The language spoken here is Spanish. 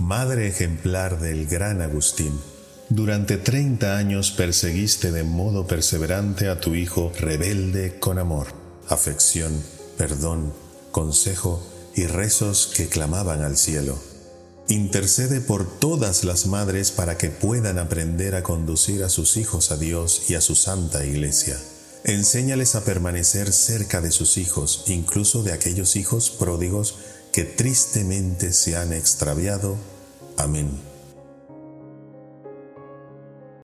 madre ejemplar del gran Agustín, durante treinta años perseguiste de modo perseverante a tu hijo rebelde con amor, afección, perdón, consejo y rezos que clamaban al cielo. Intercede por todas las madres para que puedan aprender a conducir a sus hijos a Dios y a su santa iglesia. Enséñales a permanecer cerca de sus hijos, incluso de aquellos hijos pródigos que tristemente se han extraviado. Amén.